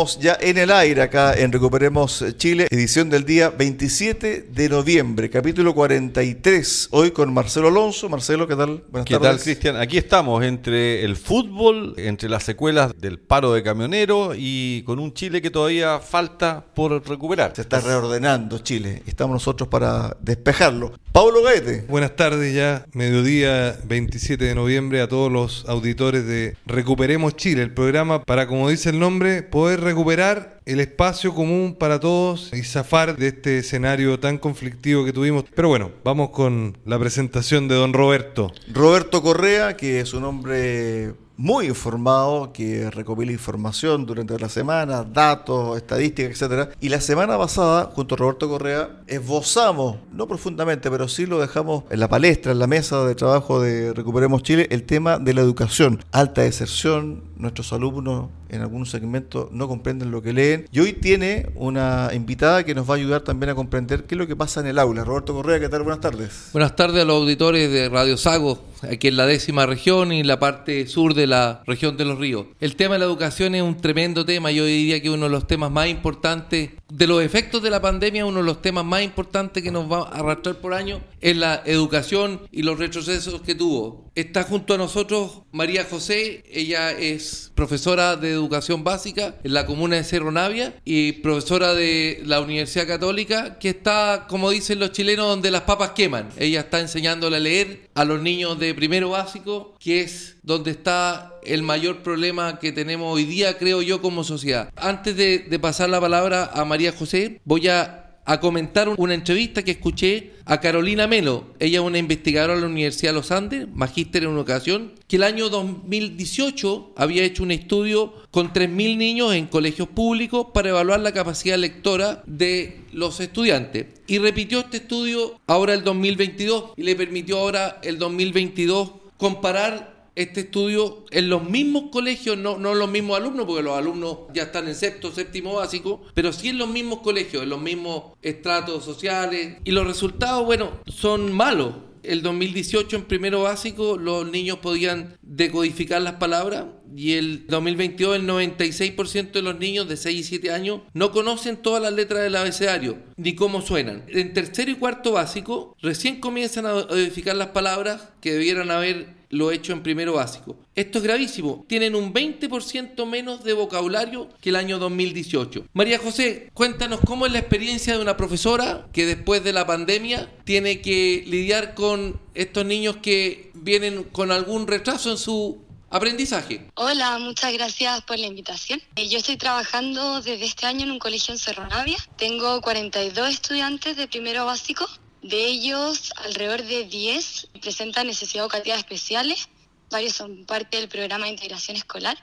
Estamos ya en el aire acá en Recuperemos Chile, edición del día 27 de noviembre, capítulo 43. Hoy con Marcelo Alonso. Marcelo, ¿qué tal? Buenas ¿Qué tal, Cristian? Aquí estamos entre el fútbol, entre las secuelas del paro de camioneros y con un Chile que todavía falta por recuperar. Se está reordenando Chile. Estamos nosotros para despejarlo. Pablo Gaete. Buenas tardes ya, mediodía 27 de noviembre a todos los auditores de Recuperemos Chile, el programa para, como dice el nombre, poder recuperar el espacio común para todos y zafar de este escenario tan conflictivo que tuvimos. Pero bueno, vamos con la presentación de don Roberto. Roberto Correa, que es un hombre muy informado, que recopila información durante la semana, datos, estadísticas, etcétera. Y la semana pasada, junto a Roberto Correa, esbozamos, no profundamente, pero sí lo dejamos en la palestra, en la mesa de trabajo de Recuperemos Chile, el tema de la educación. Alta deserción, nuestros alumnos en algunos segmentos no comprenden lo que leen. Y hoy tiene una invitada que nos va a ayudar también a comprender qué es lo que pasa en el aula. Roberto Correa, ¿qué tal? Buenas tardes. Buenas tardes a los auditores de Radio Sago, aquí en la décima región y la parte sur de la región de los ríos. El tema de la educación es un tremendo tema, yo diría que uno de los temas más importantes de los efectos de la pandemia, uno de los temas más importantes que nos va a arrastrar por año es la educación y los retrocesos que tuvo. Está junto a nosotros María José, ella es profesora de educación básica en la comuna de Cerro Navia y profesora de la Universidad Católica, que está, como dicen los chilenos, donde las papas queman. Ella está enseñándole a leer a los niños de primero básico, que es donde está el mayor problema que tenemos hoy día, creo yo, como sociedad. Antes de, de pasar la palabra a María José, voy a a comentar una entrevista que escuché a Carolina Melo. Ella es una investigadora de la Universidad de los Andes, magíster en educación, que el año 2018 había hecho un estudio con 3.000 niños en colegios públicos para evaluar la capacidad lectora de los estudiantes. Y repitió este estudio ahora el 2022 y le permitió ahora el 2022 comparar este estudio en los mismos colegios, no, no los mismos alumnos, porque los alumnos ya están en sexto, séptimo básico, pero sí en los mismos colegios, en los mismos estratos sociales. Y los resultados, bueno, son malos. El 2018 en primero básico los niños podían decodificar las palabras y el 2022 el 96% de los niños de 6 y 7 años no conocen todas las letras del abecedario ni cómo suenan. En tercero y cuarto básico recién comienzan a decodificar las palabras que debieran haber lo hecho en primero básico. Esto es gravísimo. Tienen un 20% menos de vocabulario que el año 2018. María José, cuéntanos cómo es la experiencia de una profesora que después de la pandemia tiene que lidiar con estos niños que vienen con algún retraso en su aprendizaje. Hola, muchas gracias por la invitación. Eh, yo estoy trabajando desde este año en un colegio en Cerro Navia. Tengo 42 estudiantes de primero básico de ellos, alrededor de 10 presentan necesidades educativas especiales, varios son parte del programa de integración escolar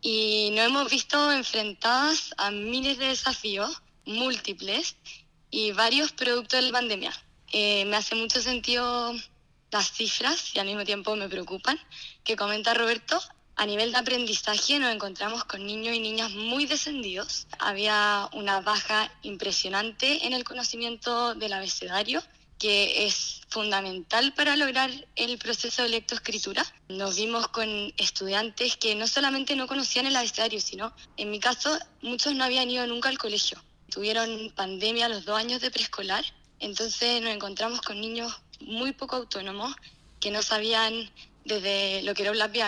y nos hemos visto enfrentadas a miles de desafíos múltiples y varios productos de la pandemia. Eh, me hace mucho sentido las cifras y al mismo tiempo me preocupan que comenta Roberto a nivel de aprendizaje nos encontramos con niños y niñas muy descendidos. Había una baja impresionante en el conocimiento del abecedario, que es fundamental para lograr el proceso de lectoescritura. Nos vimos con estudiantes que no solamente no conocían el abecedario, sino, en mi caso, muchos no habían ido nunca al colegio. Tuvieron pandemia los dos años de preescolar, entonces nos encontramos con niños muy poco autónomos que no sabían desde lo que era un lápiz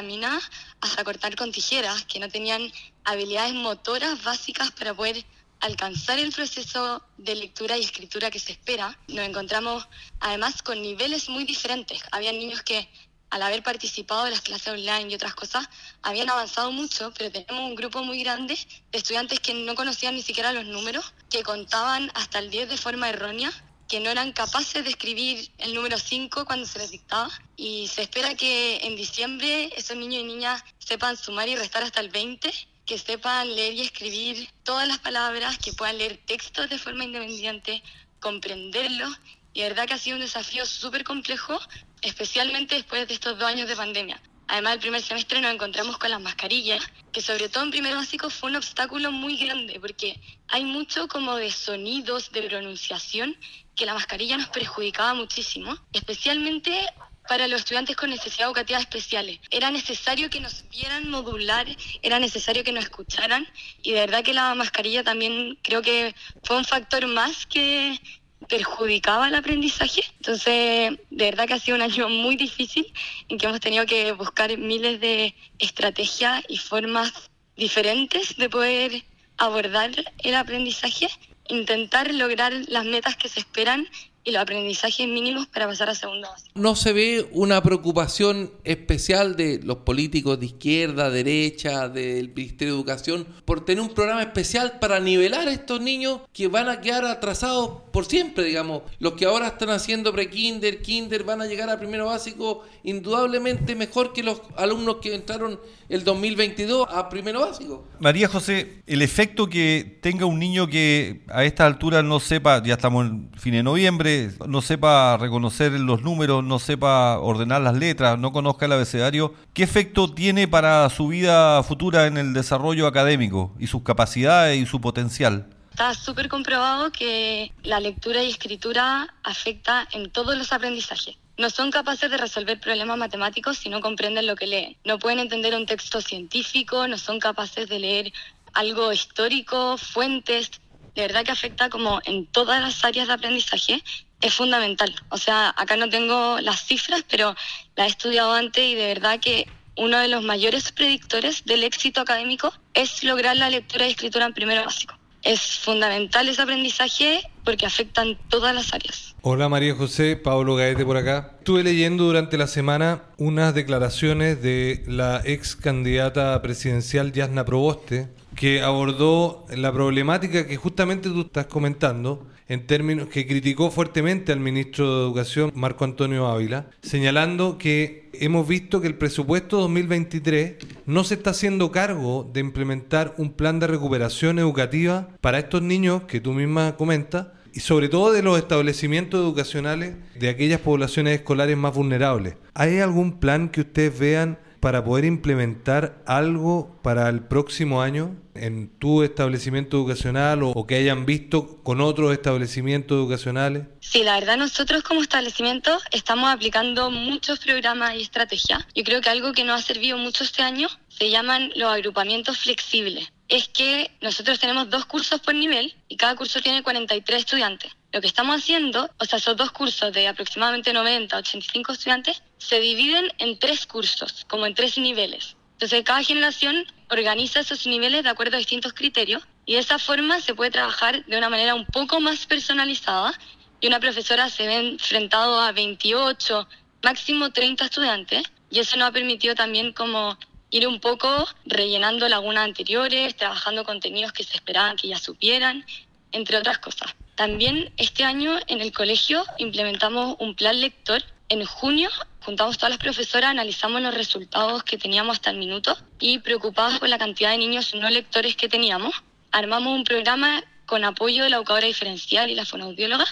hasta cortar con tijeras, que no tenían habilidades motoras básicas para poder alcanzar el proceso de lectura y escritura que se espera. Nos encontramos además con niveles muy diferentes. Había niños que al haber participado en las clases online y otras cosas, habían avanzado mucho, pero tenemos un grupo muy grande de estudiantes que no conocían ni siquiera los números, que contaban hasta el 10 de forma errónea que no eran capaces de escribir el número 5 cuando se les dictaba y se espera que en diciembre esos niños y niñas sepan sumar y restar hasta el 20 que sepan leer y escribir todas las palabras, que puedan leer textos de forma independiente, comprenderlos. Y de verdad que ha sido un desafío súper complejo, especialmente después de estos dos años de pandemia. Además, el primer semestre nos encontramos con las mascarillas, que sobre todo en primer básico fue un obstáculo muy grande, porque hay mucho como de sonidos, de pronunciación, que la mascarilla nos perjudicaba muchísimo, especialmente para los estudiantes con necesidades educativas especiales. Era necesario que nos vieran modular, era necesario que nos escucharan y de verdad que la mascarilla también creo que fue un factor más que perjudicaba el aprendizaje. Entonces, de verdad que ha sido un año muy difícil en que hemos tenido que buscar miles de estrategias y formas diferentes de poder abordar el aprendizaje, intentar lograr las metas que se esperan y los aprendizajes mínimos para pasar a segundo básico. ¿No se ve una preocupación especial de los políticos de izquierda, derecha, del Ministerio de Educación por tener un programa especial para nivelar a estos niños que van a quedar atrasados por siempre, digamos? Los que ahora están haciendo pre-kinder, kinder, van a llegar a primero básico indudablemente mejor que los alumnos que entraron el 2022 a primero básico. María José, el efecto que tenga un niño que a esta altura no sepa, ya estamos en fin de noviembre, no sepa reconocer los números, no sepa ordenar las letras, no conozca el abecedario, ¿qué efecto tiene para su vida futura en el desarrollo académico y sus capacidades y su potencial? Está súper comprobado que la lectura y escritura afecta en todos los aprendizajes no son capaces de resolver problemas matemáticos si no comprenden lo que leen. No pueden entender un texto científico, no son capaces de leer algo histórico, fuentes. De verdad que afecta como en todas las áreas de aprendizaje. Es fundamental. O sea, acá no tengo las cifras, pero la he estudiado antes y de verdad que uno de los mayores predictores del éxito académico es lograr la lectura y escritura en primero básico. Es fundamental ese aprendizaje porque afectan todas las áreas. Hola María José, Pablo Gaete por acá. Estuve leyendo durante la semana unas declaraciones de la ex candidata presidencial Yasna Proboste, que abordó la problemática que justamente tú estás comentando, en términos que criticó fuertemente al ministro de Educación, Marco Antonio Ávila, señalando que hemos visto que el presupuesto 2023 no se está haciendo cargo de implementar un plan de recuperación educativa para estos niños que tú misma comentas y sobre todo de los establecimientos educacionales de aquellas poblaciones escolares más vulnerables. ¿Hay algún plan que ustedes vean para poder implementar algo para el próximo año en tu establecimiento educacional o, que hayan visto con otros establecimientos educacionales? Sí, la verdad nosotros como establecimiento estamos aplicando muchos programas y estrategias. Yo creo que algo que nos ha servido mucho este año se llaman los agrupamientos flexibles. Es que nosotros tenemos dos cursos por nivel y cada curso tiene 43 estudiantes. Lo que estamos haciendo, o sea, esos dos cursos de aproximadamente 90, 85 estudiantes, se dividen en tres cursos, como en tres niveles. Entonces, cada generación organiza esos niveles de acuerdo a distintos criterios y de esa forma se puede trabajar de una manera un poco más personalizada y una profesora se ve enfrentado a 28, máximo 30 estudiantes y eso nos ha permitido también como ir un poco rellenando lagunas anteriores, trabajando contenidos que se esperaban que ya supieran, entre otras cosas. También este año en el colegio implementamos un plan lector. En junio juntamos todas las profesoras, analizamos los resultados que teníamos hasta el minuto y preocupados por la cantidad de niños no lectores que teníamos, armamos un programa con apoyo de la educadora diferencial y la fonoaudióloga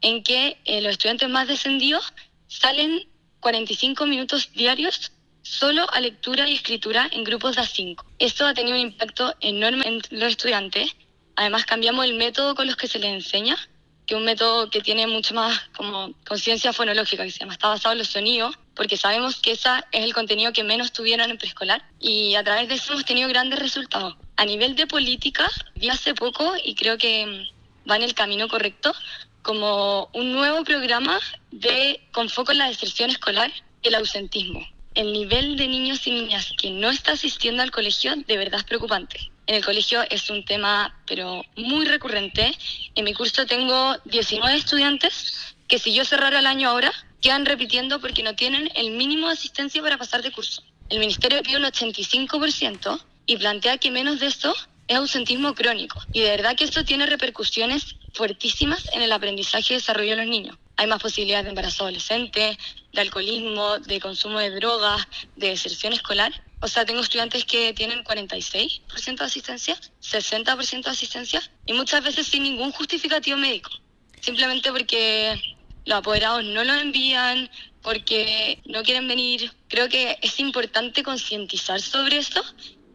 en que eh, los estudiantes más descendidos salen 45 minutos diarios solo a lectura y escritura en grupos de A5. Esto ha tenido un impacto enorme en los estudiantes Además cambiamos el método con los que se les enseña, que es un método que tiene mucho más como conciencia fonológica, que se llama, está basado en los sonidos, porque sabemos que ese es el contenido que menos tuvieron en preescolar y a través de eso hemos tenido grandes resultados. A nivel de política, vi hace poco y creo que va en el camino correcto, como un nuevo programa de con foco en la deserción escolar el ausentismo. El nivel de niños y niñas que no está asistiendo al colegio de verdad es preocupante en el colegio es un tema, pero muy recurrente. En mi curso tengo 19 estudiantes que si yo cerrara el año ahora, quedan repitiendo porque no tienen el mínimo de asistencia para pasar de curso. El ministerio pide un 85% y plantea que menos de eso es ausentismo crónico. Y de verdad que esto tiene repercusiones fuertísimas en el aprendizaje y desarrollo de los niños. Hay más posibilidades de embarazo adolescente, de alcoholismo, de consumo de drogas, de deserción escolar. O sea, tengo estudiantes que tienen 46% de asistencia, 60% de asistencia y muchas veces sin ningún justificativo médico. Simplemente porque los apoderados no lo envían, porque no quieren venir. Creo que es importante concientizar sobre esto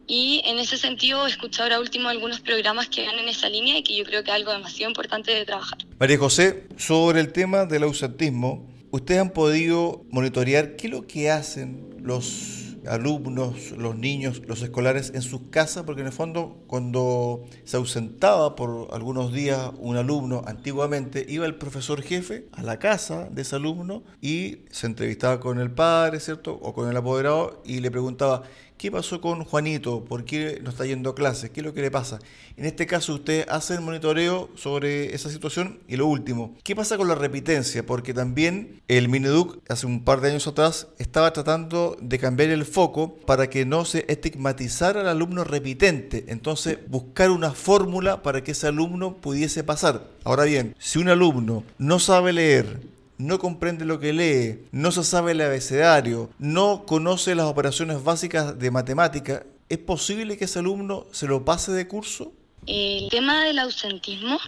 y en ese sentido he escuchado ahora último algunos programas que van en esa línea y que yo creo que es algo demasiado importante de trabajar. María José, sobre el tema del ausentismo, ¿ustedes han podido monitorear qué es lo que hacen los alumnos, los niños, los escolares en sus casas, porque en el fondo cuando se ausentaba por algunos días un alumno antiguamente, iba el profesor jefe a la casa de ese alumno y se entrevistaba con el padre, ¿cierto? O con el apoderado y le preguntaba, ¿Qué pasó con Juanito? ¿Por qué no está yendo a clases? ¿Qué es lo que le pasa? En este caso, usted hace el monitoreo sobre esa situación. Y lo último, ¿qué pasa con la repitencia? Porque también el Mineduc, hace un par de años atrás, estaba tratando de cambiar el foco para que no se estigmatizara al alumno repitente. Entonces, buscar una fórmula para que ese alumno pudiese pasar. Ahora bien, si un alumno no sabe leer, no comprende lo que lee, no se sabe el abecedario, no conoce las operaciones básicas de matemática, ¿es posible que ese alumno se lo pase de curso? El tema del ausentismo,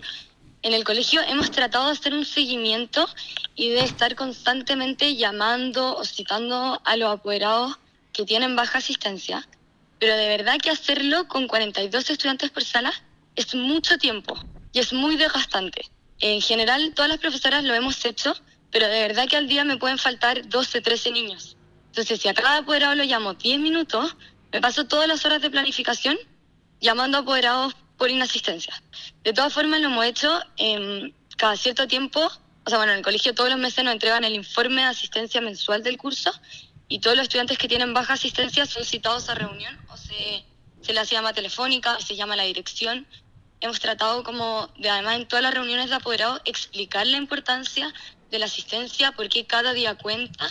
en el colegio hemos tratado de hacer un seguimiento y de estar constantemente llamando o citando a los apoderados que tienen baja asistencia, pero de verdad que hacerlo con 42 estudiantes por sala es mucho tiempo y es muy desgastante. En general, todas las profesoras lo hemos hecho, pero de verdad que al día me pueden faltar 12, 13 niños. Entonces, si a cada apoderado lo llamo 10 minutos, me paso todas las horas de planificación llamando a apoderados por inasistencia. De todas formas, lo hemos hecho eh, cada cierto tiempo. O sea, bueno, en el colegio todos los meses nos entregan el informe de asistencia mensual del curso y todos los estudiantes que tienen baja asistencia son citados a reunión o se, se les llama telefónica, se llama la dirección. Hemos tratado como de, además, en todas las reuniones de apoderados, explicar la importancia de la asistencia porque cada día cuenta.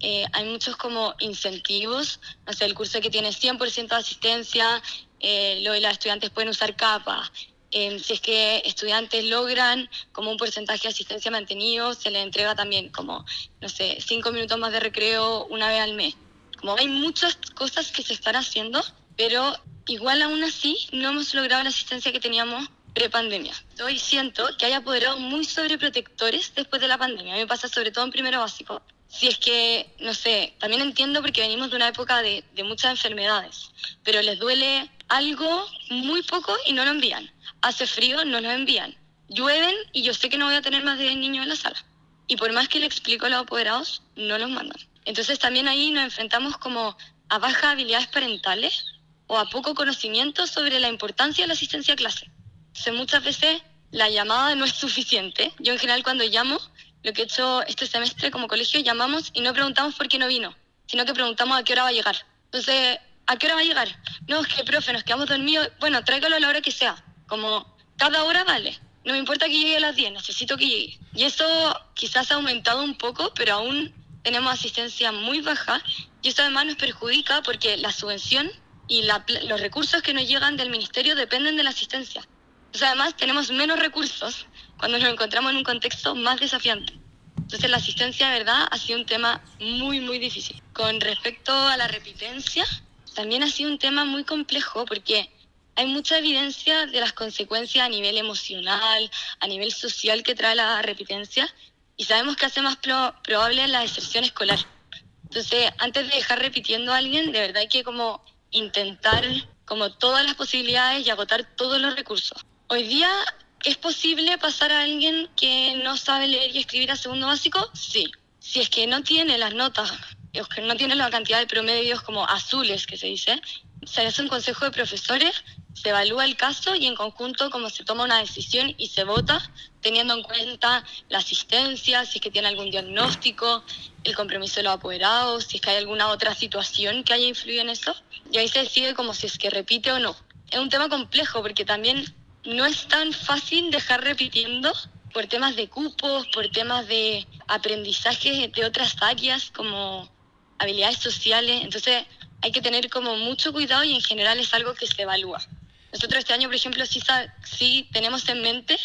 Eh, hay muchos como incentivos, o sea, el curso que tiene 100% de asistencia, eh, lo de los estudiantes pueden usar capa. Eh, si es que estudiantes logran como un porcentaje de asistencia mantenido, se les entrega también como, no sé, cinco minutos más de recreo una vez al mes. Como hay muchas cosas que se están haciendo, pero igual aún así no hemos logrado la asistencia que teníamos prepandemia. Hoy siento que hay apoderados muy sobreprotectores después de la pandemia. A mí me pasa sobre todo en primero básico. Si es que, no sé, también entiendo porque venimos de una época de, de muchas enfermedades, pero les duele algo muy poco y no lo envían. Hace frío, no lo envían. Llueven y yo sé que no voy a tener más de 10 niños en la sala. Y por más que le explico a los apoderados, no los mandan. Entonces también ahí nos enfrentamos como a bajas habilidades parentales o a poco conocimiento sobre la importancia de la asistencia a clase. Entonces, muchas veces la llamada no es suficiente. Yo en general cuando llamo, lo que he hecho este semestre como colegio, llamamos y no preguntamos por qué no vino, sino que preguntamos a qué hora va a llegar. Entonces, ¿a qué hora va a llegar? No, es que, profe, nos quedamos dormidos. Bueno, tráigalo a la hora que sea. Como cada hora vale. No me importa que llegue a las 10, necesito que llegue. Y eso quizás ha aumentado un poco, pero aún tenemos asistencia muy baja. Y eso además nos perjudica porque la subvención y la, los recursos que nos llegan del ministerio dependen de la asistencia además tenemos menos recursos cuando nos encontramos en un contexto más desafiante. Entonces la asistencia, de verdad, ha sido un tema muy, muy difícil. Con respecto a la repitencia, también ha sido un tema muy complejo porque hay mucha evidencia de las consecuencias a nivel emocional, a nivel social que trae la repitencia y sabemos que hace más probable la deserción escolar. Entonces, antes de dejar repitiendo a alguien, de verdad hay que como intentar como todas las posibilidades y agotar todos los recursos. Hoy día es posible pasar a alguien que no sabe leer y escribir a segundo básico, sí. Si es que no tiene las notas, o que no tiene la cantidad de promedios como azules que se dice, se hace un consejo de profesores, se evalúa el caso y en conjunto como se toma una decisión y se vota teniendo en cuenta la asistencia, si es que tiene algún diagnóstico, el compromiso de los apoderados, si es que hay alguna otra situación que haya influido en eso. Y ahí se decide como si es que repite o no. Es un tema complejo porque también no es tan fácil dejar repitiendo por temas de cupos, por temas de aprendizaje de otras áreas como habilidades sociales. Entonces hay que tener como mucho cuidado y en general es algo que se evalúa. Nosotros este año, por ejemplo, sí, sí tenemos en mente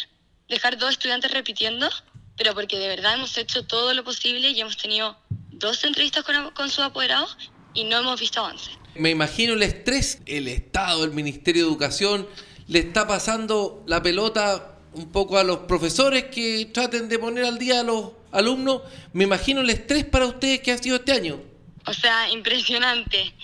dejar dos estudiantes repitiendo, pero porque de verdad hemos hecho todo lo posible y hemos tenido dos entrevistas con, con sus apoderados y no hemos visto avance. Me imagino el estrés, el Estado, el Ministerio de Educación, le está pasando la pelota un poco a los profesores que traten de poner al día a los alumnos. Me imagino el estrés para ustedes que ha sido este año. O sea, impresionante.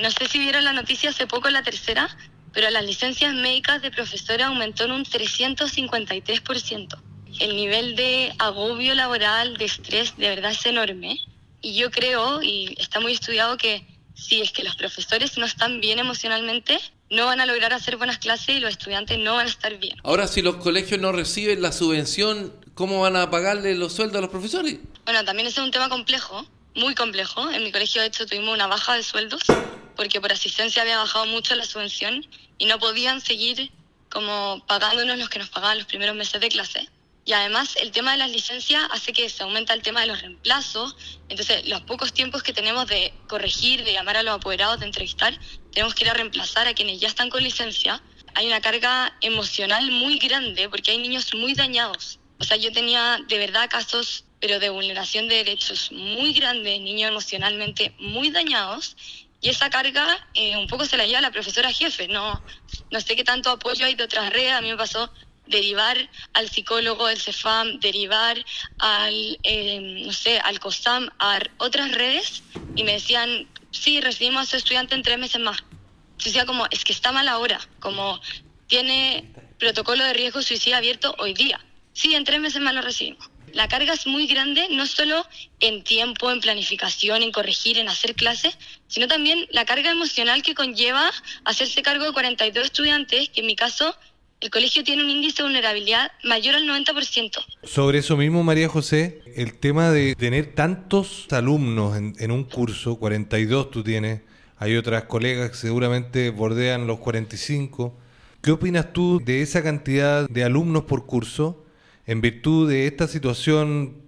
No sé si vieron la noticia hace poco, la tercera, pero las licencias médicas de profesores aumentó en un 353%. El nivel de agobio laboral, de estrés, de verdad es enorme. Y yo creo, y está muy estudiado, que si es que los profesores no están bien emocionalmente, no van a lograr hacer buenas clases y los estudiantes no van a estar bien. Ahora, si los colegios no reciben la subvención, ¿cómo van a pagarle los sueldos a los profesores? Bueno, también ese es un tema complejo, muy complejo. En mi colegio, de hecho, tuvimos una baja de sueldos porque por asistencia había bajado mucho la subvención y no podían seguir como pagándonos los que nos pagaban los primeros meses de clase. Y además el tema de las licencias hace que se aumenta el tema de los reemplazos. Entonces los pocos tiempos que tenemos de corregir, de llamar a los apoderados, de entrevistar, tenemos que ir a reemplazar a quienes ya están con licencia. Hay una carga emocional muy grande porque hay niños muy dañados. O sea, yo tenía de verdad casos, pero de vulneración de derechos muy grandes, niños emocionalmente muy dañados. Y esa carga eh, un poco se la lleva la profesora jefe. No, no sé qué tanto apoyo hay de otras redes. A mí me pasó derivar al psicólogo del CEFAM, derivar al, eh, no sé, al COSAM, a otras redes, y me decían, sí, recibimos a su estudiante en tres meses más. Yo decía como, es que está mal ahora, como tiene protocolo de riesgo suicida abierto hoy día. Sí, en tres meses más lo recibimos. La carga es muy grande, no solo en tiempo, en planificación, en corregir, en hacer clases, sino también la carga emocional que conlleva hacerse cargo de 42 estudiantes, que en mi caso el colegio tiene un índice de vulnerabilidad mayor al 90%. Sobre eso mismo, María José, el tema de tener tantos alumnos en, un curso, 42 tú tienes, hay otras colegas que seguramente bordean los 45. ¿Qué opinas tú de esa cantidad de alumnos por curso en virtud de esta situación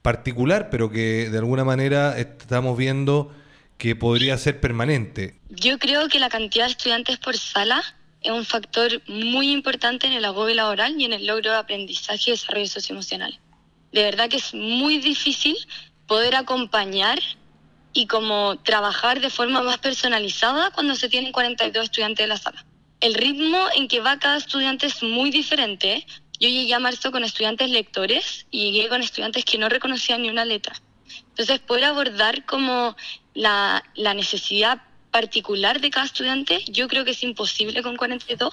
particular, pero que de alguna manera estamos viendo que podría ser permanente? Yo creo que la cantidad de estudiantes por sala es un factor muy importante en el agobio laboral y en el logro de aprendizaje y desarrollo socioemocional. De verdad que es muy difícil poder acompañar y como trabajar de forma más personalizada cuando se tienen 42 estudiantes de la sala. El ritmo en que va cada estudiante es muy diferente. Yo llegué a marzo con estudiantes lectores y llegué con estudiantes que no reconocían ni una letra. Entonces, poder abordar como la, la necesidad particular de cada estudiante, yo creo que es imposible con 42.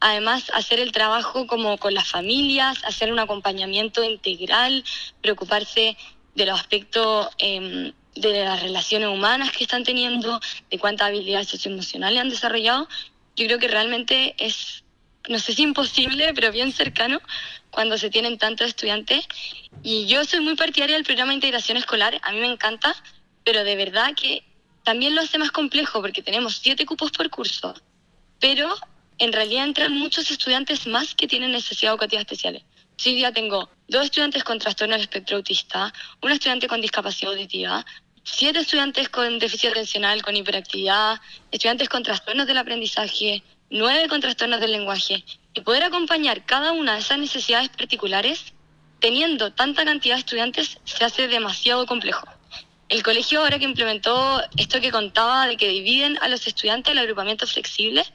Además, hacer el trabajo como con las familias, hacer un acompañamiento integral, preocuparse de los aspectos em, de las relaciones humanas que están teniendo, de cuántas habilidades socioemocionales han desarrollado, yo creo que realmente es, no sé si imposible, pero bien cercano cuando se tienen tantos estudiantes. Y yo soy muy partidaria del programa de integración escolar, a mí me encanta, pero de verdad que también lo hace más complejo porque tenemos siete cupos por curso, pero en realidad entran muchos estudiantes más que tienen necesidad educativa especiales. Hoy día tengo dos estudiantes con trastorno del espectro autista, un estudiante con discapacidad auditiva, siete estudiantes con déficit atencional, con hiperactividad, estudiantes con trastornos del aprendizaje, nueve con trastornos del lenguaje. Y poder acompañar cada una de esas necesidades particulares, teniendo tanta cantidad de estudiantes, se hace demasiado complejo. El colegio ahora que implementó esto que contaba de que dividen a los estudiantes en agrupamientos flexibles,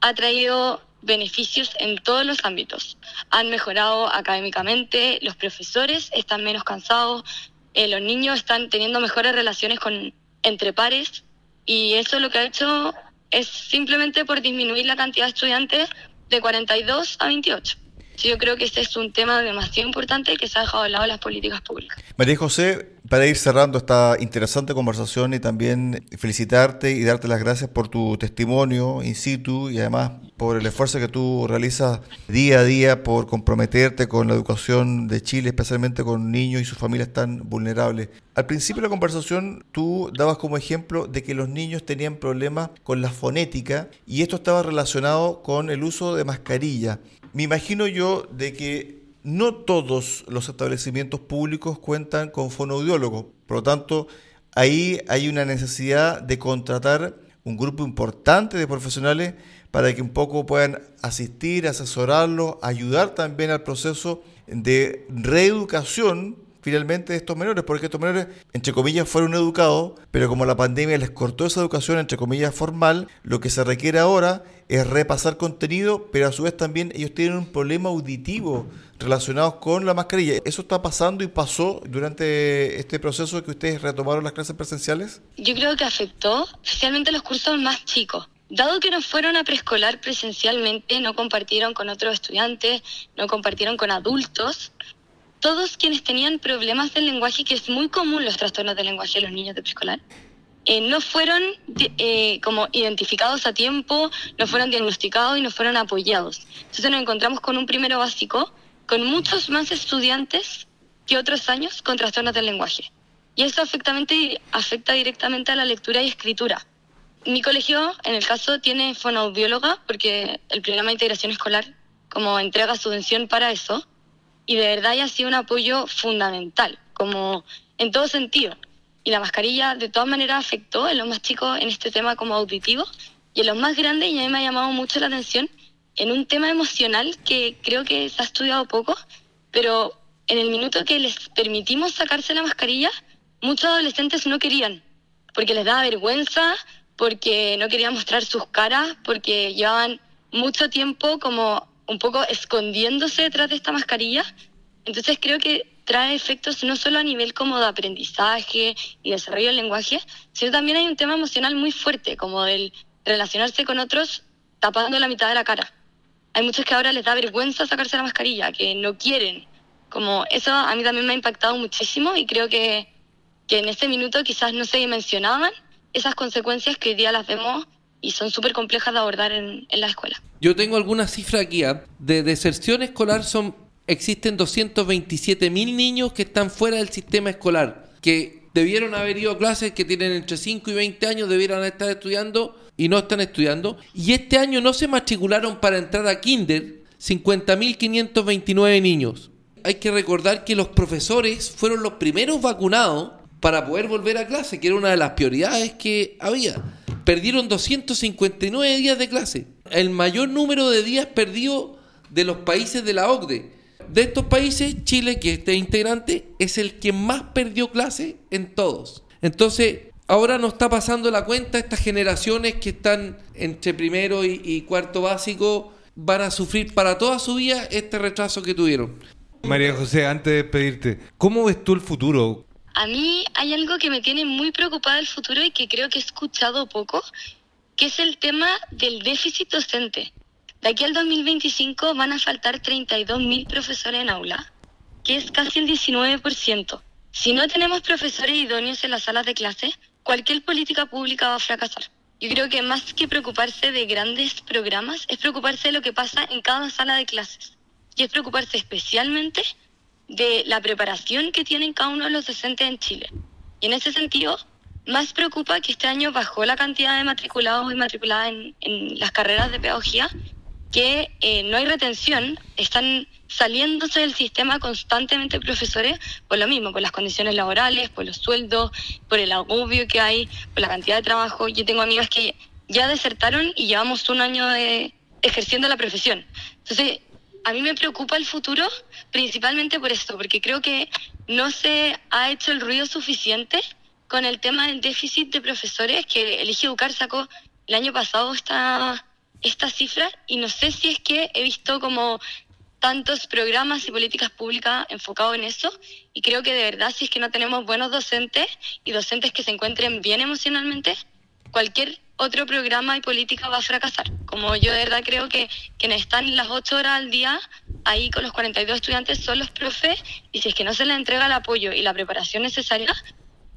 ha traído beneficios en todos los ámbitos. Han mejorado académicamente, los profesores están menos cansados, eh, los niños están teniendo mejores relaciones con, entre pares y eso lo que ha hecho es simplemente por disminuir la cantidad de estudiantes de 42 a 28 yo creo que este es un tema demasiado importante que se ha dejado de lado las políticas públicas. María José, para ir cerrando esta interesante conversación y también felicitarte y darte las gracias por tu testimonio in situ y además por el esfuerzo que tú realizas día a día por comprometerte con la educación de Chile, especialmente con niños y sus familias tan vulnerables. Al principio de la conversación tú dabas como ejemplo de que los niños tenían problemas con la fonética y esto estaba relacionado con el uso de mascarilla. Me imagino yo de que no todos los establecimientos públicos cuentan con fonoaudiólogos, por lo tanto, ahí hay una necesidad de contratar un grupo importante de profesionales para que un poco puedan asistir, asesorarlos, ayudar también al proceso de reeducación finalmente de estos menores, porque estos menores, entre comillas, fueron educados, pero como la pandemia les cortó esa educación, entre comillas, formal, lo que se requiere ahora es repasar contenido, pero a su vez también ellos tienen un problema auditivo relacionado con la mascarilla. ¿Eso está pasando y pasó durante este proceso que ustedes retomaron las clases presenciales? Yo creo que afectó especialmente los cursos más chicos. Dado que no fueron a preescolar presencialmente, no compartieron con otros estudiantes, no compartieron con adultos, todos quienes tenían problemas del lenguaje, que es muy común los trastornos del lenguaje en los niños de preescolar, eh, no fueron eh, como identificados a tiempo, no fueron diagnosticados y no fueron apoyados. Entonces nos encontramos con un primero básico con muchos más estudiantes que otros años con trastornos del lenguaje. Y eso afecta directamente a la lectura y escritura. Mi colegio, en el caso, tiene fonoaudióloga porque el programa de integración escolar como entrega subvención para eso y de verdad ya ha sido un apoyo fundamental, como en todo sentido. Y la mascarilla de todas maneras afectó en los más chicos en este tema como auditivo y en los más grandes, y a mí me ha llamado mucho la atención, en un tema emocional que creo que se ha estudiado poco, pero en el minuto que les permitimos sacarse la mascarilla, muchos adolescentes no querían, porque les daba vergüenza, porque no querían mostrar sus caras, porque llevaban mucho tiempo como un poco escondiéndose detrás de esta mascarilla. Entonces creo que trae efectos no solo a nivel como de aprendizaje y desarrollo del lenguaje, sino también hay un tema emocional muy fuerte, como el relacionarse con otros tapando la mitad de la cara. Hay muchos que ahora les da vergüenza sacarse la mascarilla, que no quieren. Como eso a mí también me ha impactado muchísimo y creo que, que en ese minuto quizás no se dimensionaban esas consecuencias que hoy día las vemos y son súper complejas de abordar en, en, la escuela. Yo tengo algunas cifras aquí. ¿ah? De deserción escolar son existen 227 mil niños que están fuera del sistema escolar, que debieron haber ido a clases, que tienen entre 5 y 20 años, debieran estar estudiando y no están estudiando. Y este año no se matricularon para entrar a kinder 50.529 niños. Hay que recordar que los profesores fueron los primeros vacunados para poder volver a clase, que era una de las prioridades que había. Perdieron 259 días de clase, el mayor número de días perdidos de los países de la OCDE. De estos países, Chile, que este integrante, es el que más perdió clase en todos. Entonces, ahora nos está pasando la cuenta, estas generaciones que están entre primero y, y cuarto básico van a sufrir para toda su vida este retraso que tuvieron. María José, antes de despedirte, ¿cómo ves tú el futuro? A mí hay algo que me tiene muy preocupada del futuro y que creo que he escuchado poco, que es el tema del déficit docente. De aquí al 2025 van a faltar 32.000 profesores en aula, que es casi el 19%. Si no tenemos profesores idóneos en las salas de clase, cualquier política pública va a fracasar. Yo creo que más que preocuparse de grandes programas, es preocuparse de lo que pasa en cada sala de clases. Y es preocuparse especialmente de la preparación que tienen cada uno de los docentes en Chile. Y en ese sentido, más preocupa que este año bajó la cantidad de matriculados y matriculadas en, las carreras de pedagogía, que eh, no hay retención, están saliéndose del sistema constantemente profesores por lo mismo, por las condiciones laborales, por los sueldos, por el agobio que hay, por la cantidad de trabajo. Yo tengo amigas que ya desertaron y llevamos un año de, ejerciendo la profesión. Entonces, a mí me preocupa el futuro principalmente por esto, porque creo que no se ha hecho el ruido suficiente con el tema del déficit de profesores que Elige Educar sacó el año pasado esta, esta cifra y no sé si es que he visto como tantos programas y políticas públicas enfocados en eso y creo que de verdad si es que no tenemos buenos docentes y docentes que se encuentren bien emocionalmente, cualquier otro programa y política va a fracasar. Como yo de verdad creo que quienes están las ocho horas al día ahí con los 42 estudiantes son los profes y si es que no se les entrega el apoyo y la preparación necesaria,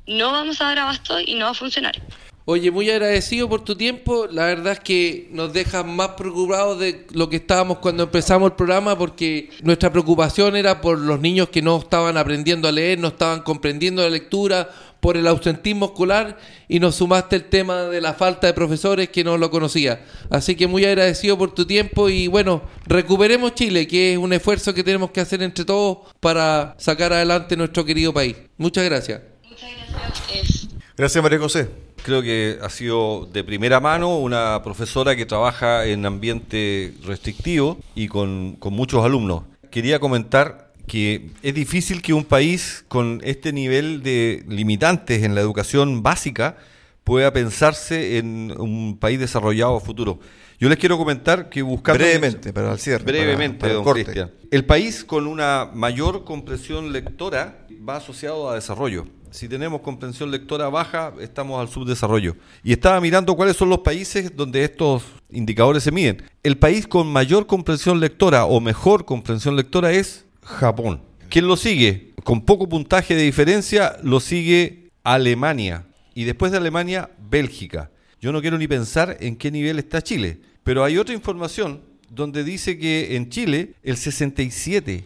no vamos a dar abasto y no va a funcionar. Oye, muy agradecido por tu tiempo. La verdad es que nos deja más preocupados de lo que estábamos cuando empezamos el programa porque nuestra preocupación era por los niños que no estaban aprendiendo a leer, no estaban comprendiendo la lectura, por el ausentismo escolar y nos sumaste el tema de la falta de profesores que no lo conocía. Así que muy agradecido por tu tiempo y bueno, recuperemos Chile, que es un esfuerzo que tenemos que hacer entre todos para sacar adelante nuestro querido país. Muchas gracias. Gracias Gracias María José. Creo que ha sido de primera mano una profesora que trabaja en ambiente restrictivo y con, con muchos alumnos. Quería comentar que es difícil que un país con este nivel de limitantes en la educación básica pueda pensarse en un país desarrollado a futuro. Yo les quiero comentar que buscando... Brevemente, para el cierre. Brevemente, para- para el don corte. Cristian. El país con una mayor comprensión lectora va asociado a desarrollo. Si tenemos comprensión lectora baja, estamos al subdesarrollo. Y estaba mirando cuáles son los países donde estos indicadores se miden. El país con mayor comprensión lectora o mejor comprensión lectora es Japón. ¿Quién lo sigue? Con poco puntaje de diferencia lo sigue Alemania. Y después de Alemania, Bélgica. Yo no quiero ni pensar en qué nivel está Chile. Pero hay otra información donde dice que en Chile el 67%,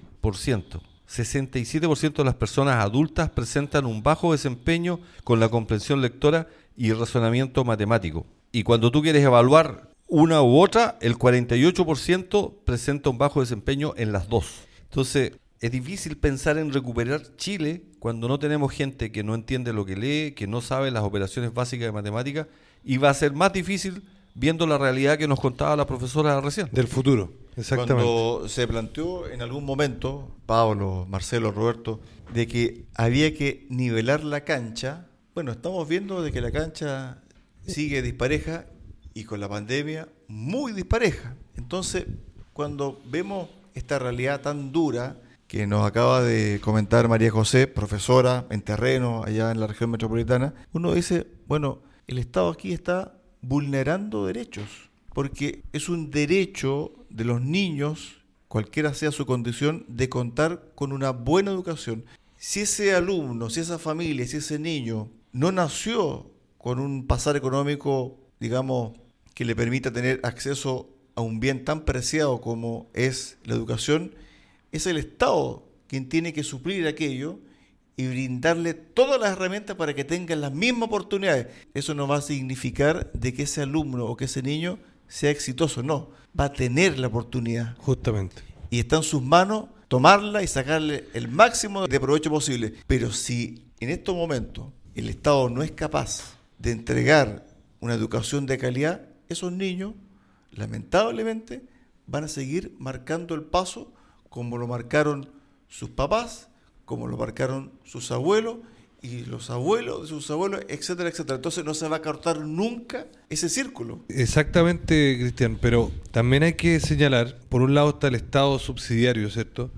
67% de las personas adultas presentan un bajo desempeño con la comprensión lectora y razonamiento matemático. Y cuando tú quieres evaluar una u otra, el 48% presenta un bajo desempeño en las dos. Entonces, es difícil pensar en recuperar Chile cuando no tenemos gente que no entiende lo que lee, que no sabe las operaciones básicas de matemática, y va a ser más difícil viendo la realidad que nos contaba la profesora recién. Del futuro, exactamente. Cuando se planteó en algún momento, Pablo, Marcelo, Roberto, de que había que nivelar la cancha, bueno, estamos viendo de que la cancha sigue dispareja y con la pandemia muy dispareja. Entonces, cuando vemos esta realidad tan dura que nos acaba de comentar María José, profesora en terreno allá en la región metropolitana, uno dice, bueno, el Estado aquí está vulnerando derechos, porque es un derecho de los niños, cualquiera sea su condición, de contar con una buena educación. Si ese alumno, si esa familia, si ese niño no nació con un pasar económico, digamos, que le permita tener acceso a un bien tan preciado como es la educación, es el Estado quien tiene que suplir aquello y brindarle todas las herramientas para que tengan las mismas oportunidades. Eso no va a significar de que ese alumno o que ese niño sea exitoso, no, va a tener la oportunidad Justamente. y está en sus manos tomarla y sacarle el máximo de provecho posible. Pero si en estos momentos el Estado no es capaz de entregar una educación de calidad, esos niños, lamentablemente, van a seguir marcando el paso como lo marcaron sus papás, como lo marcaron sus abuelos y los abuelos de sus abuelos, etcétera, etcétera. Entonces no se va a cortar nunca ese círculo. Exactamente, Cristian, pero también hay que señalar, por un lado está el Estado subsidiario, ¿cierto?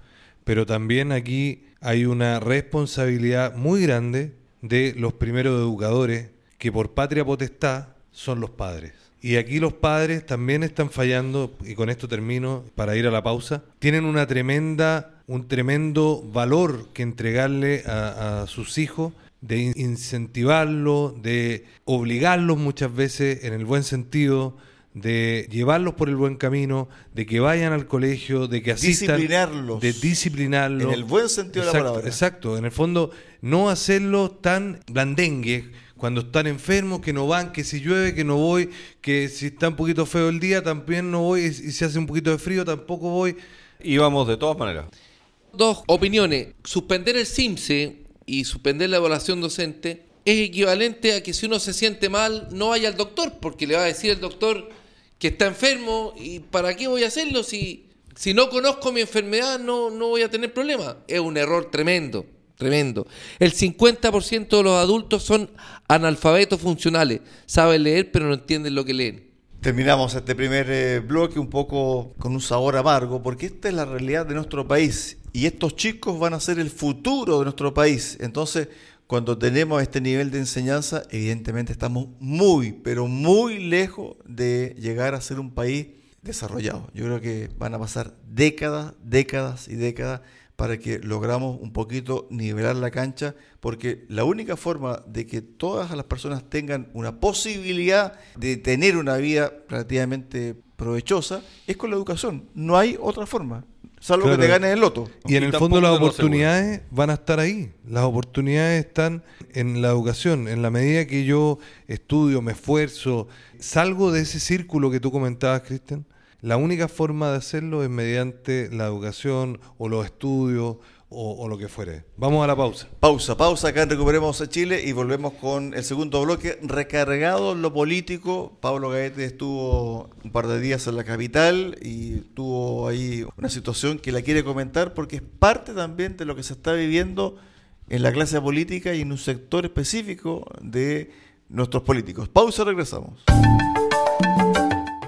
Pero también aquí hay una responsabilidad muy grande de los primeros educadores, que por patria potestad son los padres. Y aquí los padres también están fallando, y con esto termino para ir a la pausa, tienen una tremenda, un tremendo valor que entregarle a, a sus hijos de in- incentivarlos, de obligarlos muchas veces en el buen sentido, de llevarlos por el buen camino, de que vayan al colegio, de que asistan, Disciplinarlos. de disciplinarlos. En el buen sentido de la Exacto, palabra. Exacto, en el fondo no hacerlo tan blandengues cuando están enfermos, que no van, que si llueve, que no voy, que si está un poquito feo el día, también no voy, y si hace un poquito de frío, tampoco voy. Íbamos de todas maneras. Dos opiniones. Suspender el CIMSE y suspender la evaluación docente es equivalente a que si uno se siente mal, no vaya al doctor, porque le va a decir el doctor que está enfermo y ¿para qué voy a hacerlo si, si no conozco mi enfermedad no, no voy a tener problema? Es un error tremendo, tremendo. El 50% de los adultos son analfabetos funcionales, saben leer pero no entienden lo que leen. Terminamos este primer eh, bloque un poco con un sabor amargo, porque esta es la realidad de nuestro país y estos chicos van a ser el futuro de nuestro país. Entonces, cuando tenemos este nivel de enseñanza, evidentemente estamos muy, pero muy lejos de llegar a ser un país desarrollado. Yo creo que van a pasar décadas, décadas y décadas para que logramos un poquito nivelar la cancha, porque la única forma de que todas las personas tengan una posibilidad de tener una vida relativamente provechosa es con la educación. No hay otra forma, salvo Claro. que te ganes el loto. Y en Y el tampoco fondo las oportunidades van a estar ahí. Las oportunidades están en la educación. En la medida que yo estudio, me esfuerzo, salgo de ese círculo que tú comentabas, Cristian, la única forma de hacerlo es mediante la educación o los estudios o, lo que fuere. Vamos a la pausa. Pausa, pausa, acá Recuperemos a Chile y volvemos con el segundo bloque, recargado lo político. Pablo Gaete estuvo un par de días en la capital y tuvo ahí una situación que la quiere comentar porque es parte también de lo que se está viviendo en la clase política y en un sector específico de nuestros políticos. Pausa, regresamos.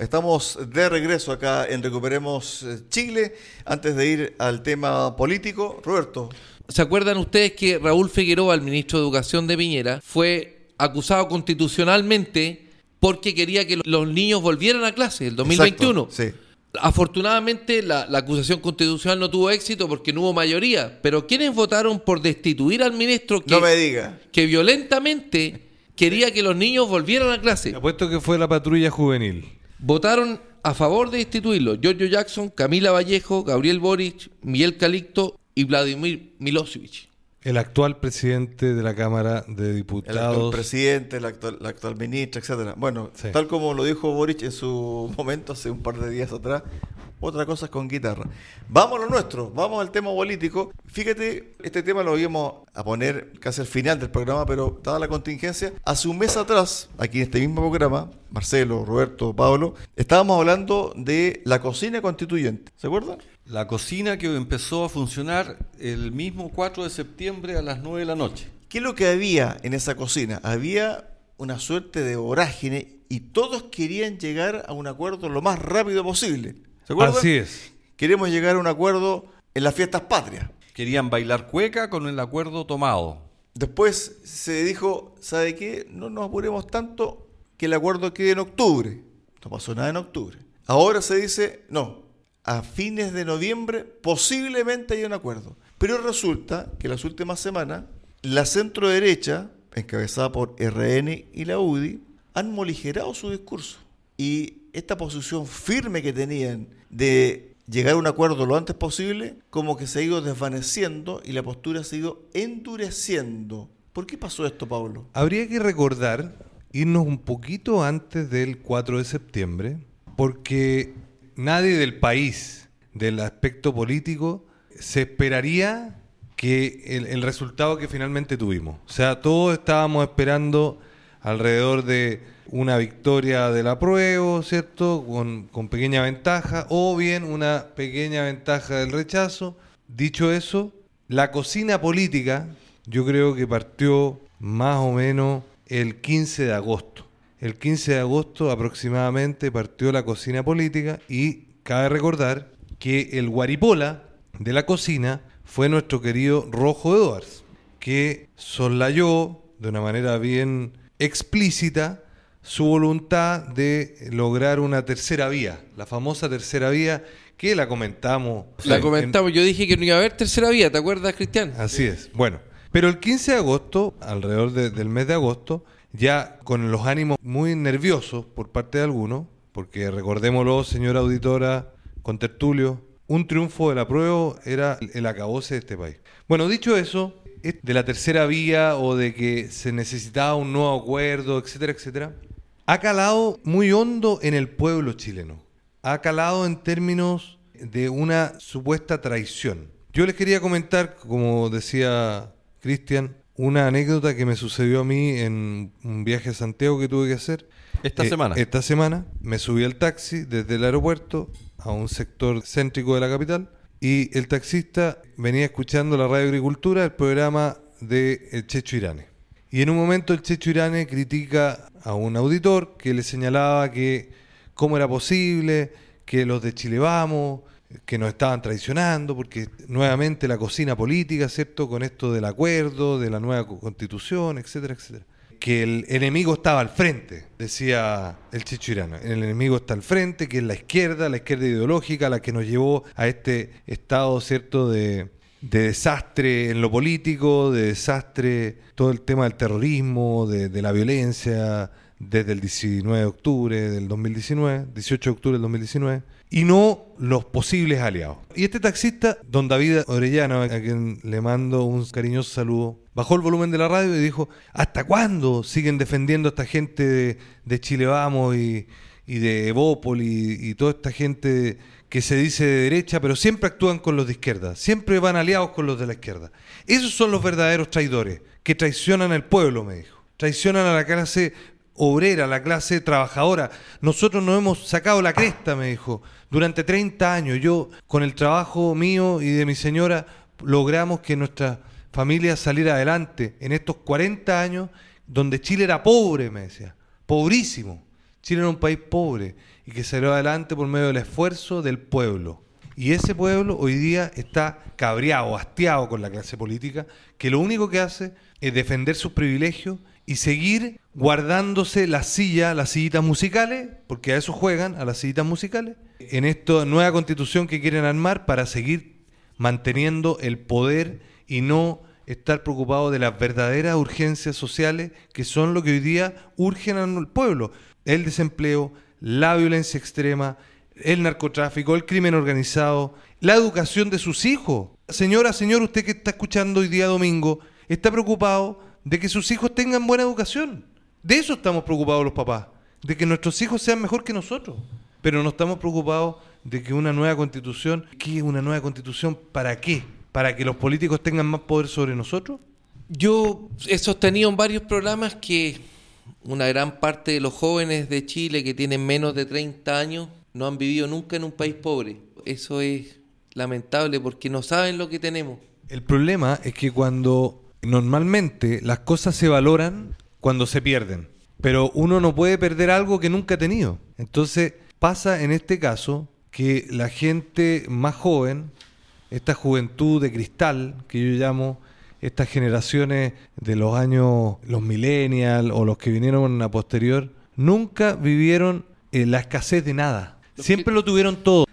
Estamos de regreso acá en Recuperemos eh, Chile. Antes de ir al tema político, Roberto. ¿Se acuerdan ustedes que Raúl Figueroa, el ministro de Educación de Piñera, fue acusado constitucionalmente porque quería que los niños volvieran a clase el 2021? Exacto, sí. Afortunadamente la, la, acusación constitucional no tuvo éxito porque no hubo mayoría, pero ¿quiénes votaron por destituir al ministro que, no me diga. que violentamente quería que los niños volvieran a clase? Te apuesto que fue la patrulla juvenil. Votaron a favor de destituirlo Giorgio Jackson, Camila Vallejo, Gabriel Boric, Miguel Calixto y Vladimir Milosevic. El actual presidente de la Cámara de Diputados. El actual presidente, la actual, la actual ministra, etcétera. Bueno, sí. tal como lo dijo Boric en su momento, hace un par de días atrás, otra cosa es con guitarra. Vamos a lo nuestro, vamos al tema político. Fíjate, este tema lo íbamos a poner casi al final del programa, pero dada la contingencia, hace un mes atrás, aquí en este mismo programa, Marcelo, Roberto, Pablo, estábamos hablando de la cocina constituyente. ¿Se acuerdan? La cocina que empezó a funcionar el mismo 4 de septiembre a las 9 de la noche. ¿Qué es lo que había en esa cocina? Había una suerte de vorágine y todos querían llegar a un acuerdo lo más rápido posible. ¿Se acuerdan? Así es. Queremos llegar a un acuerdo en las fiestas patrias. Querían bailar cueca con el acuerdo tomado. Después se dijo, ¿sabe qué? No nos apuremos tanto que el acuerdo quede en octubre. No pasó nada en octubre. Ahora se dice, no, a fines de noviembre posiblemente haya un acuerdo. Pero resulta que las últimas semanas la centro derecha, encabezada por RN y la UDI, han moligerado su discurso. Y esta posición firme que tenían de llegar a un acuerdo lo antes posible, como que se ha ido desvaneciendo y la postura se ha ido endureciendo. ¿Por qué pasó esto, Pablo? Habría que recordar, irnos un poquito antes del 4 de septiembre, porque nadie del país, del aspecto político, se esperaría que el, el, resultado que finalmente tuvimos. O sea, todos estábamos esperando alrededor de una victoria del apruebo, ¿cierto? Con, con, pequeña ventaja, o bien una pequeña ventaja del rechazo. Dicho eso, la cocina política yo creo que partió más o menos el 15 de agosto. El 15 de agosto aproximadamente partió la cocina política y cabe recordar que el guaripola de la cocina fue nuestro querido Rojo Edwards, que soslayó de una manera bien explícita su voluntad de lograr una tercera vía, la famosa tercera vía que la comentamos. La comentamos, en... yo dije que no iba a haber tercera vía, ¿te acuerdas, Cristian? Así es. Bueno, pero el 15 de agosto, alrededor de, del mes de agosto, ya con los ánimos muy nerviosos por parte de algunos, porque recordémoslo, señora auditora, con Tertulio, un triunfo del apruebo era el acabose de este país. Bueno, dicho eso, de la tercera vía o de que se necesitaba un nuevo acuerdo, etcétera, etcétera, ha calado muy hondo en el pueblo chileno. Ha calado en términos de una supuesta traición. Yo les quería comentar, como decía Cristian, una anécdota que me sucedió a mí en un viaje a Santiago que tuve que hacer. Esta Eh, semana. Esta semana me subí al taxi desde el aeropuerto a un sector céntrico de la capital y el taxista venía escuchando la radio agricultura, el programa de el Checho Irane. Y en un momento el Checho Irane critica a un auditor que le señalaba que cómo era posible que los de Chile Vamos, que nos estaban traicionando, porque nuevamente la cocina política, ¿cierto? Con esto del acuerdo, de la nueva co- constitución, etcétera, etcétera. Que el enemigo estaba al frente, decía el chichirano. El enemigo está al frente, que es la izquierda, la izquierda ideológica, la que nos llevó a este estado, ¿cierto?, de, de desastre en lo político, de desastre, todo el tema del terrorismo, de, de la violencia, desde el 19 de octubre del 2019, 18 de octubre del 2019, y no los posibles aliados. Y este taxista, don David Orellano, a quien le mando un cariñoso saludo, bajó el volumen de la radio y dijo, ¿hasta cuándo siguen defendiendo a esta gente de, de Chile Vamos y, de Evópoli y toda esta gente que se dice de derecha, pero siempre actúan con los de izquierda, siempre van aliados con los de la izquierda? Esos son los verdaderos traidores, que traicionan al pueblo, me dijo. Traicionan a la clase obrera, la clase trabajadora. Nosotros nos hemos sacado la cresta, me dijo, durante 30 años. Yo, con el trabajo mío y de mi señora, logramos que nuestra familia saliera adelante en estos 40 años donde Chile era pobre, me decía, pobrísimo. Chile era un país pobre y que salió adelante por medio del esfuerzo del pueblo. Y ese pueblo hoy día está cabreado, hastiado con la clase política, que lo único que hace es defender sus privilegios y seguir guardándose la silla, las sillitas musicales, porque a eso juegan, a las sillitas musicales, en esta nueva constitución que quieren armar para seguir manteniendo el poder y no estar preocupados de las verdaderas urgencias sociales que son lo que hoy día urgen al pueblo. El desempleo, la violencia extrema, el narcotráfico, el crimen organizado, la educación de sus hijos. Señora, señor, usted que está escuchando hoy día domingo, está preocupado de que sus hijos tengan buena educación. De eso estamos preocupados los papás, de que nuestros hijos sean mejor que nosotros. Pero no estamos preocupados de que una nueva constitución, ¿qué es una nueva constitución? ¿Para qué? ¿Para que los políticos tengan más poder sobre nosotros? Yo he sostenido en varios programas que una gran parte de los jóvenes de Chile que tienen menos de 30 años no han vivido nunca en un país pobre. Eso es lamentable porque no saben lo que tenemos. El problema es que cuando normalmente las cosas se valoran cuando se pierden, pero uno no puede perder algo que nunca ha tenido. Entonces pasa en este caso que la gente más joven, esta juventud de cristal que yo llamo, estas generaciones de los años, los millennials o los que vinieron a posterior, nunca vivieron eh, la escasez de nada. Siempre lo tuvieron todo.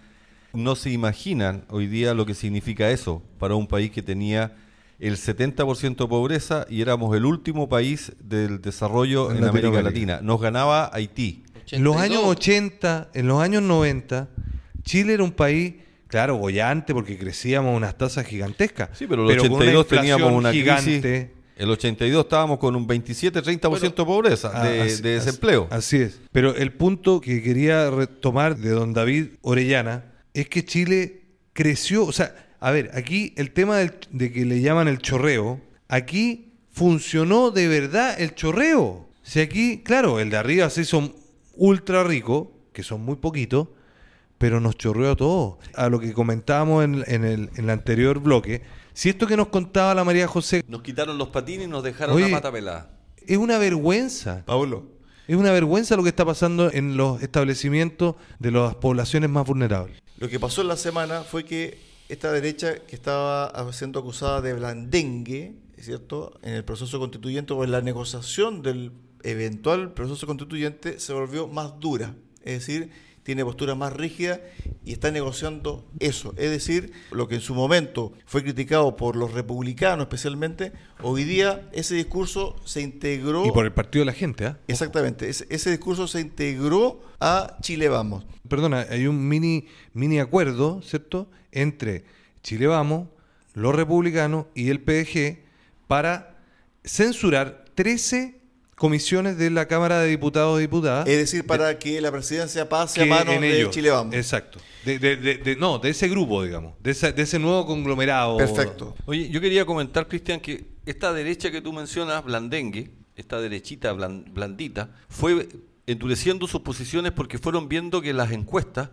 No se imaginan hoy día lo que significa eso para un país que tenía el 70% de pobreza y éramos el último país del desarrollo en, En América. Latina. Nos ganaba Haití. En los 82. años 80, en los años 90, Chile era un país, claro, bollante porque crecíamos unas tasas gigantescas. Sí, pero el con una 82 teníamos una gigante. crisis. El 82 estábamos con un 27-30% de pobreza, Ah, de, así- de así- desempleo. Así, es. Pero el punto que quería retomar de don David Orellana es que Chile creció, o sea, a ver, aquí el tema del- de que le llaman el chorreo, aquí funcionó de verdad el chorreo. Si aquí, claro, el de arriba se hizo ultra rico, que son muy poquitos, pero nos chorreó a todos. A lo que comentábamos en, en el, en el anterior bloque, si esto que nos contaba la María José Nos quitaron los patines y nos dejaron Oye, la pata pelada. es una vergüenza. Pablo, Es una vergüenza lo que está pasando en los establecimientos de las poblaciones más vulnerables. lo que pasó en la semana fue que esta derecha que estaba siendo acusada de blandengue, ¿es ¿cierto?, en el proceso constituyente o en la negociación del eventual proceso constituyente se volvió más dura, es decir, tiene postura más rígida y está negociando eso, es decir, lo que en su momento fue criticado por los republicanos especialmente, hoy día ese discurso se integró Y por el partido de la gente, ¿ah? Exactamente, ese, ese discurso se integró a Chile Vamos. Perdona, hay un mini, mini acuerdo, ¿cierto?, entre Chile Vamos, los republicanos y el PDG para censurar 13 comisiones de la Cámara de Diputados y Diputadas. Es decir, para que la presidencia pase a manos en de ellos- Chile Vamos. Exacto. De, de- de- de- no, de ese grupo, digamos. De, esa- de ese nuevo conglomerado. Perfecto. Oye, yo quería comentar, Cristian, que esta derecha que tú mencionas, blandengue, esta derechita blan- blandita, fue endureciendo sus posiciones porque fueron viendo que las encuestas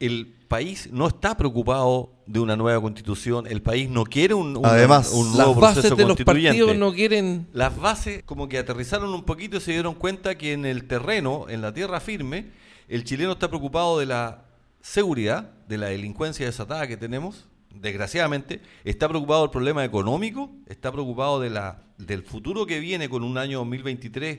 el país no está preocupado de una nueva constitución, el país no quiere un, un- Además, un Las nuevo bases proceso de los partidos no quieren... Las bases como que aterrizaron un poquito y se dieron cuenta que en el terreno, en la tierra firme, el chileno está preocupado de la seguridad, de la delincuencia desatada que tenemos, desgraciadamente, está preocupado del problema económico, está preocupado de la, del futuro que viene con un año 2023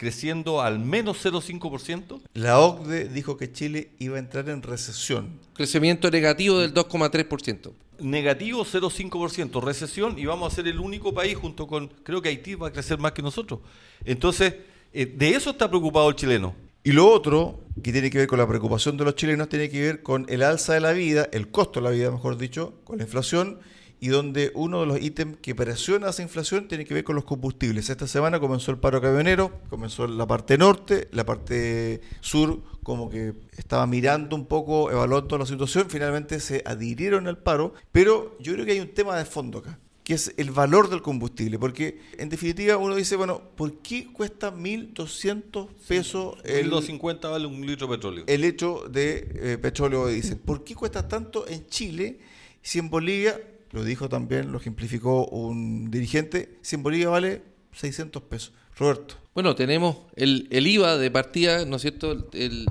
creciendo al menos 0,5%. La OCDE dijo que Chile iba a entrar en recesión. Crecimiento negativo del 2,3%. Negativo 0,5%, recesión, y vamos a ser el único país junto con, creo que Haití va a crecer más que nosotros. Entonces, eh, de eso está preocupado el chileno. Y lo otro, que tiene que ver con la preocupación de los chilenos, tiene que ver con el alza de la vida, el costo de la vida, mejor dicho, con la inflación, y donde uno de los ítems que presiona esa inflación tiene que ver con los combustibles. Esta semana comenzó el paro camionero, comenzó la parte norte, la parte sur como que estaba mirando un poco, evaluando la situación, finalmente se adhirieron al paro, pero yo creo que hay un tema de fondo acá que es el valor del combustible, porque en definitiva uno dice, bueno, ¿por qué cuesta 1.200 pesos el, 1.250 vale un litro de petróleo? el hecho de eh, petróleo diésel? ¿Por qué cuesta tanto en Chile si en Bolivia, lo dijo también, lo ejemplificó un dirigente, si en Bolivia vale 600 pesos? Roberto. Bueno, tenemos el, el IVA de partida, ¿no es cierto? El, el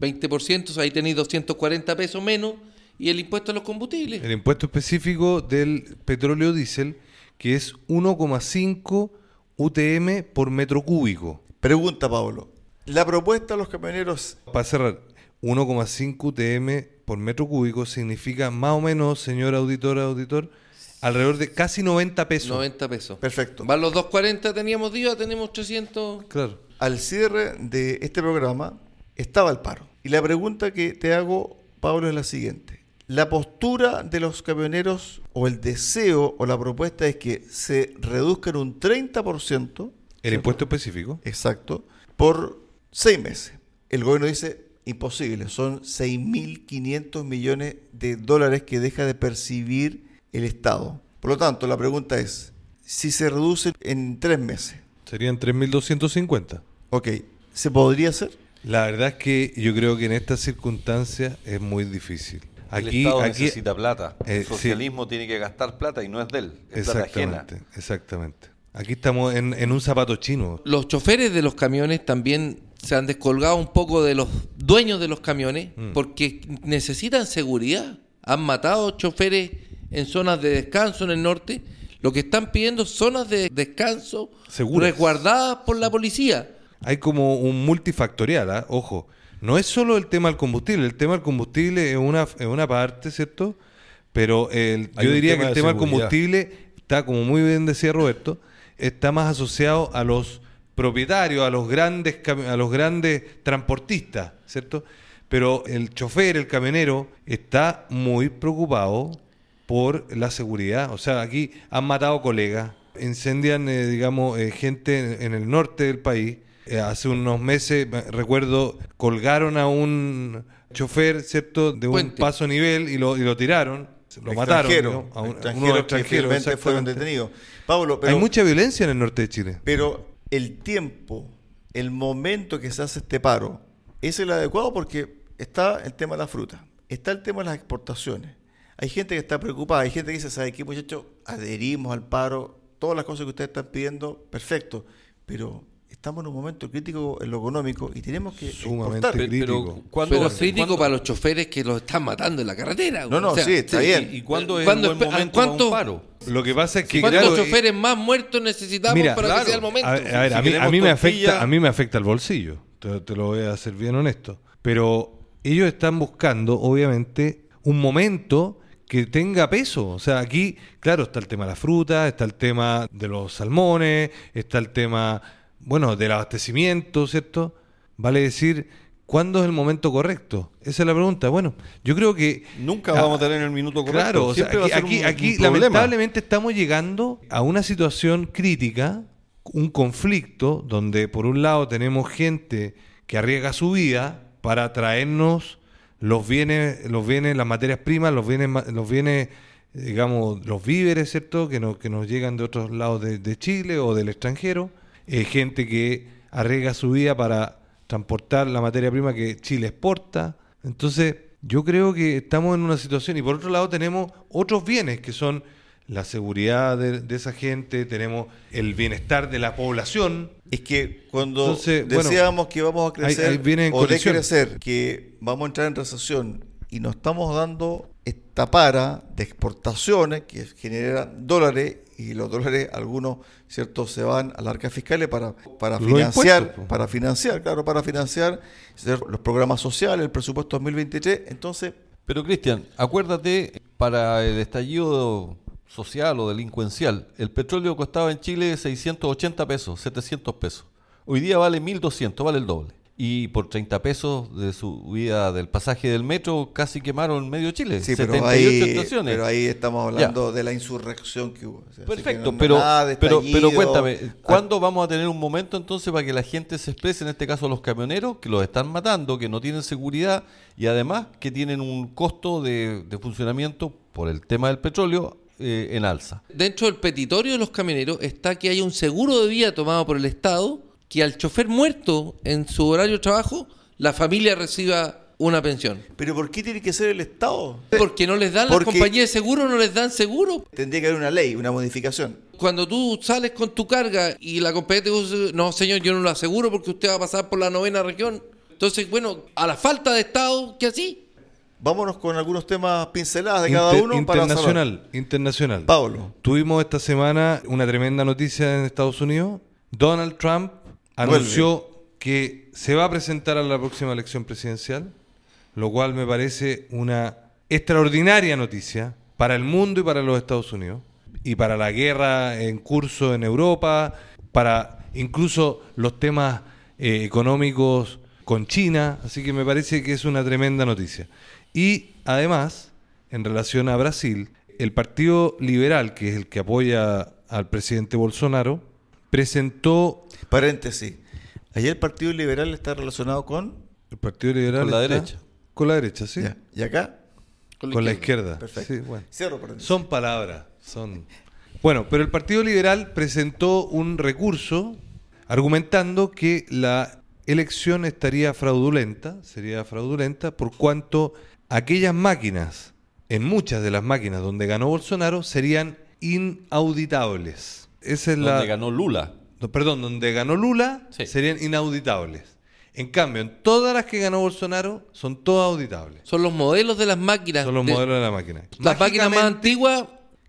20%, ahí tenéis 240 pesos menos y el impuesto a los combustibles. El impuesto específico del petróleo diésel, que es 1,5 UTM por metro cúbico. Pregunta, Pablo. La propuesta de los camioneros, Para cerrar, 1,5 UTM por metro cúbico significa más o menos, señor auditor, auditor, alrededor de casi 90 pesos. 90 pesos. perfecto. Van los 240, teníamos de IVA, tenemos 300. Claro. Al cierre de este programa estaba el paro. Y la pregunta que te hago, Pablo, es la siguiente. La postura de los camioneros o el deseo o la propuesta es que se reduzcan un 30%, El impuesto específico. exacto, por seis meses. El gobierno dice, imposible, son 6.500 millones de dólares que deja de percibir el Estado. Por lo tanto, la pregunta es, si se reduce en tres meses, Serían 3.250. ok, ¿se podría hacer? La verdad es que yo creo que en estas circunstancias es muy difícil. el Aquí, Estado aquí necesita plata. Eh, el sí. socialismo tiene que gastar plata y no es de él, es plata ajena. exactamente, exactamente. Aquí estamos en, en un zapato chino. Los choferes de los camiones también se han descolgado un poco de los dueños de los camiones Mm. porque necesitan seguridad. Han matado choferes en zonas de descanso en el norte. Lo que están pidiendo zonas de descanso Seguras. resguardadas por la policía. Hay como un multifactorial, ¿ah? ojo. No es solo el tema del combustible, el tema del combustible es una, es una parte, ¿cierto? Pero el, yo diría que el de tema del combustible está, como muy bien decía Roberto, está más asociado a los propietarios, a los grandes, a los grandes transportistas, ¿cierto? Pero el chofer, el camionero, está muy preocupado por la seguridad. O sea, aquí han matado colegas, incendian, eh, digamos, eh, gente en, el norte del país. Eh, hace unos meses, me- recuerdo, colgaron a un chofer, ¿cierto?, de un Puente. paso a nivel y lo, y lo tiraron. Lo mataron. Extranjero, ¿no? A un- uno extranjeros que extranjero, fueron detenidos. Pablo, pero, Hay mucha violencia en el norte de Chile. pero el tiempo, el momento que se hace este paro, es el adecuado porque está el tema de la fruta, está el tema de las exportaciones. Hay gente que está preocupada, hay gente que dice, ¿sabe qué muchachos? Adherimos al paro, todas las cosas que ustedes están pidiendo, perfecto, pero estamos en un momento crítico en lo económico y tenemos que Sumamente exportar. Pero, pero Crítico. ¿cuándo- Pero es crítico cuándo- para los choferes que los están matando en la carretera. No, no, O sea, sí, está bien. ¿Y cuándo es ¿Cuándo un buen momento cuánto- para un paro? Lo que pasa es que, ¿Cuántos claro, eh, choferes más muertos necesitamos Mira, para claro. que sea el momento? A ver, a, ver, Si a mí, a mí me tortilla- afecta, a mí me afecta el bolsillo. Te, te lo voy a ser bien honesto. Pero ellos están buscando, obviamente, un momento que tenga peso. O sea, aquí, claro, está el tema de la fruta, está el tema de los salmones, está el tema, bueno, del abastecimiento, ¿cierto? Vale decir, ¿cuándo es el momento correcto? Esa es la pregunta. Bueno, yo creo que Nunca vamos a tener el minuto correcto. Claro, o sea, aquí, aquí, un- aquí un lamentablemente estamos llegando a una situación crítica, un conflicto donde por un lado tenemos gente que arriesga su vida para traernos los bienes, los bienes, las materias primas, los bienes, los bienes, digamos, los víveres, ¿cierto? Que nos, que nos llegan de otros lados de, de Chile o del extranjero, Eh, gente que arriesga su vida para transportar la materia prima que Chile exporta. Entonces, yo creo que estamos en una situación y por otro lado tenemos otros bienes que son la seguridad de, de esa gente, tenemos el bienestar de la población. Es que cuando Entonces, bueno, decíamos que vamos a crecer o de crecer, que vamos a entrar en recesión y nos estamos dando esta para de exportaciones que generan dólares y los dólares algunos cierto se van a las arcas fiscales para, para financiar para financiar claro para financiar los programas sociales el presupuesto 2023 entonces Pero Cristian, acuérdate, para el estallido social o delincuencial, el petróleo costaba en Chile 680 pesos, 700 pesos. Hoy día vale 1200, vale el doble. Y por 30 pesos de subida del pasaje del metro casi quemaron medio Chile. sí 78 pero ahí, estaciones. pero ahí estamos hablando de la insurrección que hubo O sea, así que Perfecto, no- pero, pero, pero cuéntame, Ah, ¿cuándo vamos a tener un momento entonces para que la gente se exprese, en este caso los camioneros, que los están matando, que no tienen seguridad y además que tienen un costo de, de funcionamiento por el tema del petróleo eh, en alza? Dentro del petitorio de los camioneros está que hay un seguro de vida tomado por el Estado que al chofer muerto en su horario de trabajo, la familia reciba una pensión. pero ¿por qué tiene que ser el Estado? Porque no les dan las compañías de seguro, no les dan seguro. Tendría que haber una ley, una modificación. Cuando tú sales con tu carga y la compañía te dice, no señor, yo no lo aseguro porque usted va a pasar por la novena región. Entonces, bueno, a la falta de Estado, ¿qué así? Vámonos con algunos temas pinceladas de cada Inter- uno para cerrar. internacional, internacional. Pablo. Tuvimos esta semana una tremenda noticia en Estados Unidos. Donald Trump anunció que se va a presentar a la próxima elección presidencial, lo cual me parece una extraordinaria noticia para el mundo y para los Estados Unidos y para la guerra en curso en Europa, para incluso los temas eh, económicos con China, así que me parece que es una tremenda noticia. Y además, en relación a Brasil, el Partido Liberal, que es el que apoya al presidente Bolsonaro, presentó Paréntesis. Ayer el Partido Liberal está relacionado con... el Partido Liberal Con la está- derecha. Con la derecha, sí. Ya. ¿Y acá? Con, la izquierda. Perfecto. Sí, bueno. Cierro paréntesis. Son palabras, son. Bueno, pero el Partido Liberal presentó un recurso argumentando que la elección estaría fraudulenta, sería fraudulenta por cuanto aquellas máquinas, en muchas de las máquinas donde ganó Bolsonaro, serían inauditables. Esa es la Donde ganó Lula. no, perdón, donde ganó Lula Sí. serían inauditables. En cambio, en todas las que ganó Bolsonaro son todas auditables. Son los modelos de las máquinas. Son los de- modelos de la máquina. Las máquinas más antiguas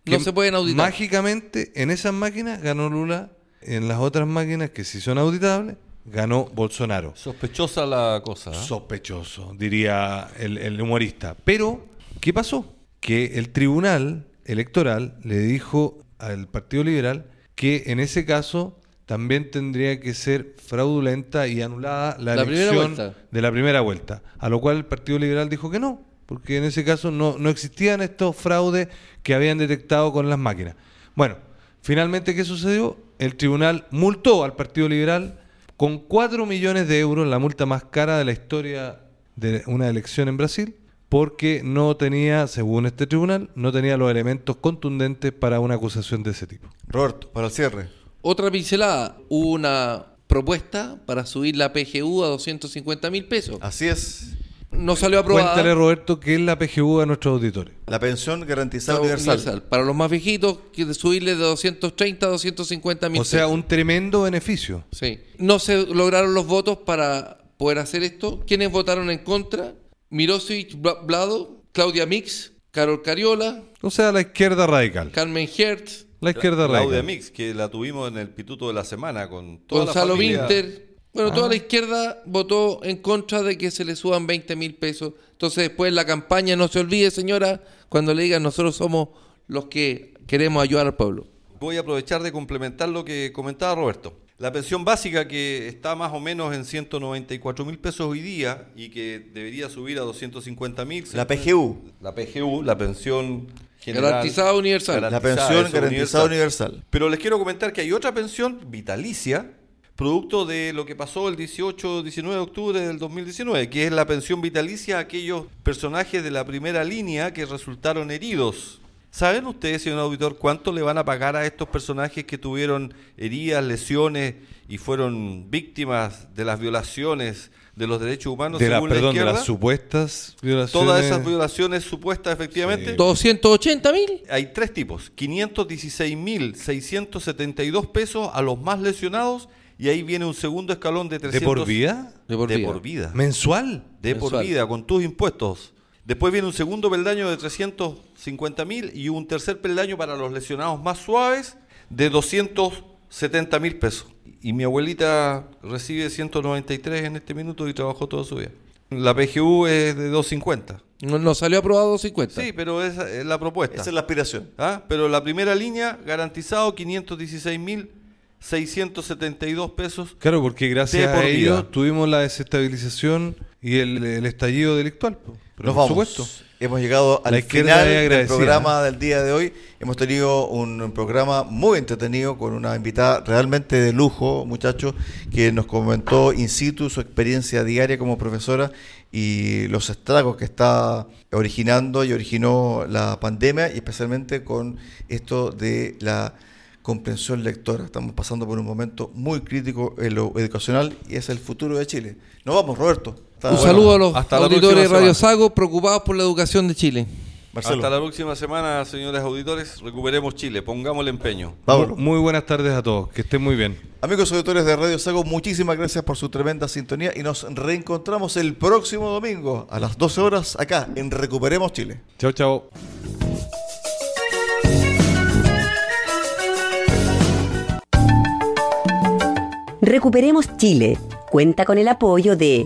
no se pueden auditar. Mágicamente, en esas máquinas ganó Lula. En las otras máquinas que sí son auditables, ganó Bolsonaro. Sospechosa la cosa. ¿ah? Sospechoso, diría el, el humorista. Pero, ¿qué pasó? Que el tribunal electoral le dijo al Partido Liberal que en ese caso también tendría que ser fraudulenta y anulada la, elección de la primera vuelta. A lo cual el Partido Liberal dijo que no, porque en ese caso no, no existían estos fraudes que habían detectado con las máquinas. Bueno, finalmente, ¿qué sucedió? El tribunal multó al Partido Liberal con 4 millones de euros, la multa más cara de la historia de una elección en Brasil, porque no tenía, según este tribunal, no tenía los elementos contundentes para una acusación de ese tipo. Roberto, para el cierre. Otra pincelada. Hubo una propuesta para subir la PGU a 250 mil pesos. Así es. No salió aprobada. Cuéntale, Roberto, qué es la PGU a nuestros auditores. La pensión garantizada universal. Para los más viejitos, que de subirle de 230 a 250 mil O sea, pesos. un tremendo beneficio. Sí. No se lograron los votos para poder hacer esto. ¿Quiénes votaron en contra? Mirosic Bla- Blado, Claudia Mix, Carol Cariola, O sea, la izquierda radical. Carmen Hertz, La izquierda Claudia radical. Mix, que la tuvimos en el pituto de la semana con toda Gonzalo la familia. Winter. Bueno, Ah. toda la izquierda votó en contra de que se le suban 20 mil pesos. Entonces, después la campaña, no se olvide, señora, cuando le digan nosotros somos los que queremos ayudar al pueblo. Voy a aprovechar de complementar lo que comentaba Roberto. La pensión básica que está más o menos en 194 mil pesos hoy día y que debería subir a 250 mil. La PGU. La PGU, la pensión general. Garantizada universal. La pensión eso, garantizada universal. Pero les quiero comentar que hay otra pensión vitalicia, producto de lo que pasó el 18-19 de octubre del 2019, que es la pensión vitalicia a aquellos personajes de la primera línea que resultaron heridos. ¿Saben ustedes, señor auditor, cuánto le van a pagar a estos personajes que tuvieron heridas, lesiones y fueron víctimas de las violaciones de los derechos humanos De la, según perdón, la de izquierda? las supuestas violaciones. Todas esas violaciones supuestas, efectivamente. Sí. 280 mil. Hay tres tipos, 516.672 pesos a los más lesionados y ahí viene un segundo escalón de 300... ¿De por vida? De por De vida. por vida. ¿Mensual? De por vida, con tus impuestos. Después viene un segundo peldaño de 350 mil y un tercer peldaño para los lesionados más suaves de 270 mil pesos. Y mi abuelita recibe 193 en este minuto y trabajó toda su vida. La PGU es de 250. No, no salió aprobado 250. Sí, pero esa es la propuesta. Esa es la aspiración. ¿Ah? Pero la primera línea, garantizado 516 mil 672 pesos. Claro, porque gracias a ello vida. tuvimos la desestabilización y el, el estallido delictual. po. Pero Nos por vamos. supuesto. Hemos llegado al final del programa del día de hoy. Hemos tenido un programa muy entretenido con una invitada realmente de lujo, muchachos, que nos comentó in situ su experiencia diaria como profesora y los estragos que está originando y originó la pandemia y especialmente con esto de la comprensión lectora. Estamos pasando por un momento muy crítico en lo educacional y es el futuro de Chile. Nos vamos, Roberto. Hasta- Un bueno, saludo a los hasta auditores de Radio. Sago preocupados por la educación de Chile. Marcelo. Hasta la próxima semana, señores auditores. Recuperemos Chile, pongámosle empeño. Pablo. Muy, muy buenas tardes a todos. Que estén muy bien. Amigos auditores de Radio Sago, muchísimas gracias por su tremenda sintonía y nos reencontramos el próximo domingo a las 12 horas acá en Recuperemos Chile. Chao, chao. Recuperemos Chile. Cuenta con el apoyo de